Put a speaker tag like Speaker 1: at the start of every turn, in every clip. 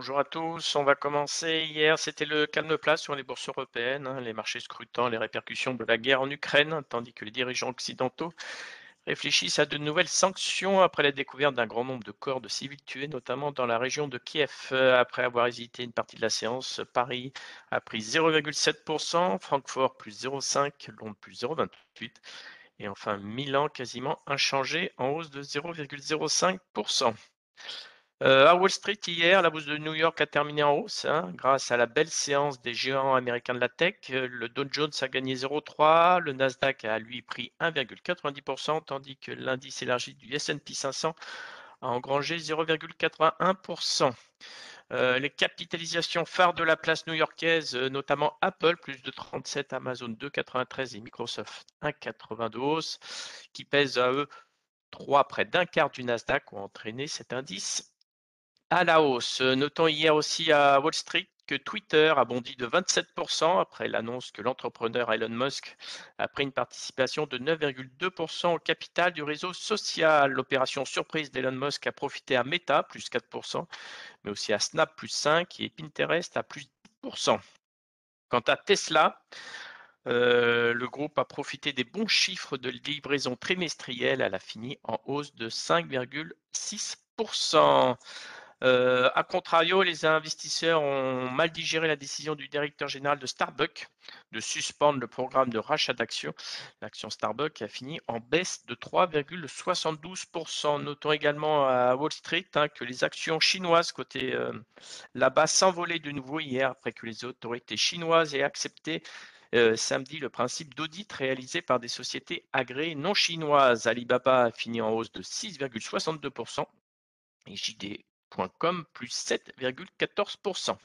Speaker 1: Bonjour à tous, on va commencer. Hier, c'était le calme plat sur les bourses européennes, hein, les marchés scrutant les répercussions de la guerre en Ukraine, tandis que les dirigeants occidentaux réfléchissent à de nouvelles sanctions après la découverte d'un grand nombre de corps de civils tués, notamment dans la région de Kiev. Euh, Après avoir hésité une partie de la séance, Paris a pris 0,7%, Francfort plus 0,5%, Londres plus 0,28%, et enfin Milan quasiment inchangé en hausse de 0,05%. Euh, à Wall Street, hier, la bourse de New York a terminé en hausse hein, grâce à la belle séance des géants américains de la tech. Le Dow Jones a gagné 0,3, le Nasdaq a lui pris 1,90%, tandis que l'indice élargi du S&P 500 a engrangé 0,81%. Euh, les capitalisations phares de la place new-yorkaise, euh, notamment Apple, plus de 37, Amazon 2,93 et Microsoft 1,82 hausse, qui pèsent à eux 3 près d'un quart du Nasdaq, ont entraîné cet indice à la hausse. Euh, Notons hier aussi à Wall Street que Twitter a bondi de 27% après l'annonce que l'entrepreneur Elon Musk a pris une participation de 9,2% au capital du réseau social. L'opération surprise d'Elon Musk a profité à Meta, plus 4%, mais aussi à Snap, plus 5%, et Pinterest à plus 10%. Quant à Tesla, euh, le groupe a profité des bons chiffres de livraison trimestrielle. Elle a fini en hausse de 5,6%. Euh, a contrario, les investisseurs ont mal digéré la décision du directeur général de Starbucks de suspendre le programme de rachat d'actions. L'action Starbucks a fini en baisse de 3,72%. Notons également à Wall Street hein, que les actions chinoises cotées euh, là-bas s'envolaient de nouveau hier après que les autorités chinoises aient accepté euh, samedi le principe d'audit réalisé par des sociétés agréées non chinoises. Alibaba a fini en hausse de 6,62% et JD Plus 7,14%.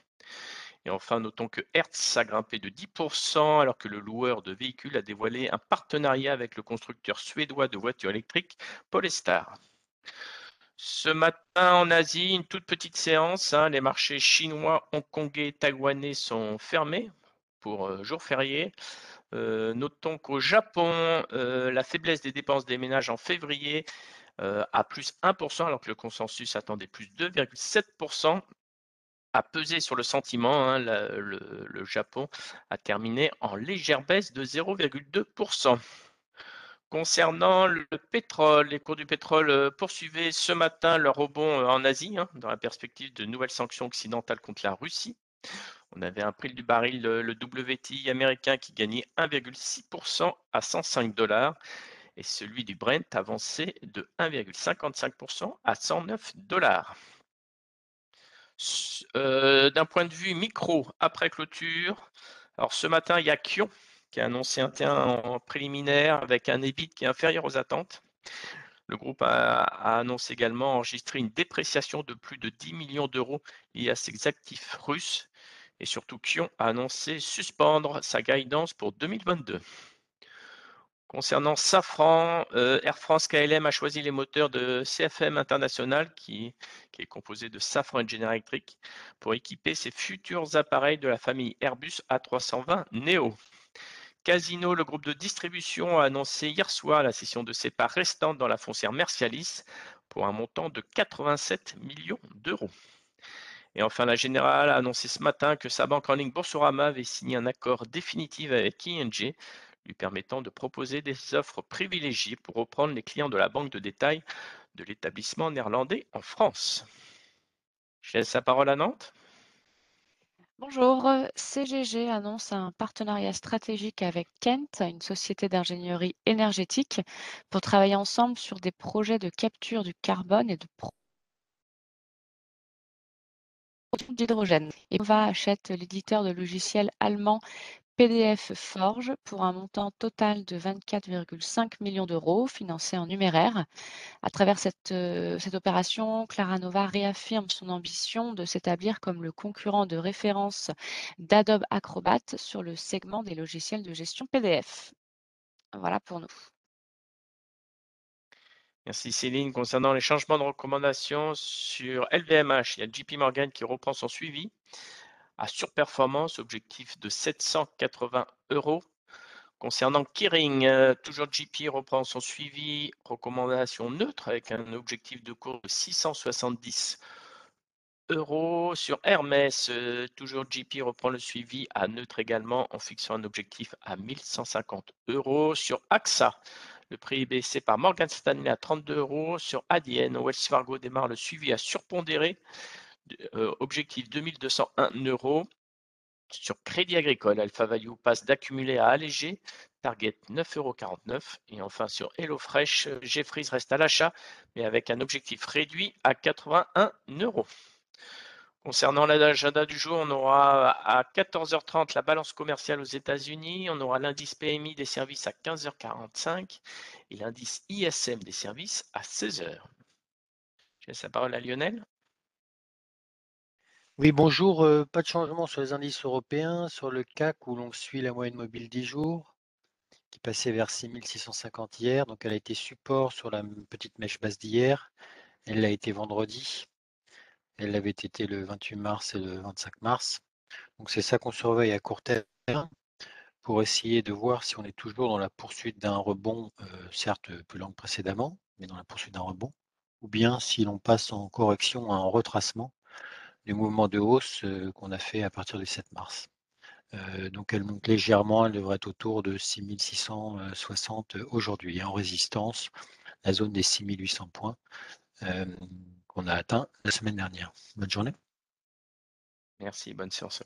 Speaker 1: Et enfin, notons que Hertz a grimpé de 10% alors que le loueur de véhicules a dévoilé un partenariat avec le constructeur suédois de voitures électriques Polestar. Ce matin en Asie, une toute petite séance. hein, les marchés chinois, hongkongais taïwanais sont fermés pour euh, jour férié. Euh, notons qu'au Japon, euh, la faiblesse des dépenses des ménages en février à plus 1%, alors que le consensus attendait plus 2,7%, a pesé sur le sentiment. hein, le Japon a terminé en légère baisse de 0,2%. Concernant le pétrole, les cours du pétrole euh, poursuivaient ce matin leur rebond euh, en Asie, hein, dans la perspective de nouvelles sanctions occidentales contre la Russie. On avait un prix du baril, le, le WTI américain, qui gagnait 1,6% à 105 dollars et celui du Brent avancé de 1,55% à 109 dollars. Euh, D'un point de vue micro, après clôture, alors ce matin, il y a Kion qui a annoncé un terrain en préliminaire avec un EBIT qui est inférieur aux attentes. Le groupe a, a annoncé également enregistrer une dépréciation de plus de 10 millions d'euros liée à ses actifs russes. Et surtout, Kion a annoncé suspendre sa guidance pour 2022. Concernant Safran, euh, Air France KLM a choisi les moteurs de CFM International, qui, est composé de Safran Engineering Electric, pour équiper ses futurs appareils de la famille Airbus A320 Neo. Casino, le groupe de distribution, a annoncé hier soir la cession de ses parts restantes dans la foncière Mercialis pour un montant de 87 millions d'euros. Et enfin, la Générale a annoncé ce matin que sa banque en ligne Boursorama avait signé un accord définitif avec ING, lui permettant de proposer des offres privilégiées pour reprendre les clients de la banque de détail de l'établissement néerlandais en France. Je laisse la parole à Nantes.
Speaker 2: Bonjour, CGG annonce un partenariat stratégique avec Kent, une société d'ingénierie énergétique, pour travailler ensemble sur des projets de capture du carbone et de pro- production d'hydrogène. Et va achète l'éditeur de logiciels allemand PDF Forge pour un montant total de 24,5 millions d'euros financé en numéraire. À travers cette, euh, cette opération, Claranova réaffirme son ambition de s'établir comme le concurrent de référence d'Adobe Acrobat sur le segment des logiciels de gestion PDF. Voilà pour nous.
Speaker 1: Merci Céline. Concernant les changements de recommandation sur LVMH, il y a JP Morgan qui reprend son suivi à surperformance, objectif de 780 euros. Concernant Kering, euh, toujours JP reprend son suivi, recommandation neutre avec un objectif de cours de 670 euros. Sur Hermès, euh, toujours JP reprend le suivi à neutre également en fixant un objectif à 1150 euros. Sur AXA, le prix est baissé par Morgan Stanley à 32 euros. Sur ADN, Wells Fargo démarre le suivi à surpondérer. Euh, objectif 2201 euros. Sur Crédit Agricole, Alpha Value passe d'accumuler à alléger, target 9,49 euros. Et enfin sur HelloFresh, Jeffries reste à l'achat, mais avec un objectif réduit à 81 euros. Concernant l'agenda du jour, on aura à 14h30 la balance commerciale aux États-Unis, on aura l'indice PMI des services à 15h45 et l'indice ISM des services à 16h. Je laisse la parole à Lionel.
Speaker 3: Oui, bonjour. Euh, pas de changement sur les indices européens. Sur le CAC, où l'on suit la moyenne mobile 10 jours, qui passait vers 6650 hier. Donc, elle a été support sur la petite mèche basse d'hier. Elle l'a été vendredi. Elle l'avait été le 28 mars et le 25 mars. Donc, c'est ça qu'on surveille à court terme pour essayer de voir si on est toujours dans la poursuite d'un rebond, euh, certes plus long que précédemment, mais dans la poursuite d'un rebond, ou bien si l'on passe en correction à un retracement du mouvement de hausse euh, qu'on a fait à partir du 7 mars. Euh, donc elle monte légèrement, elle devrait être autour de 6660 aujourd'hui. En résistance, la zone des 6800 points euh, qu'on a atteint la semaine dernière. Bonne journée.
Speaker 1: Merci, bonne séance.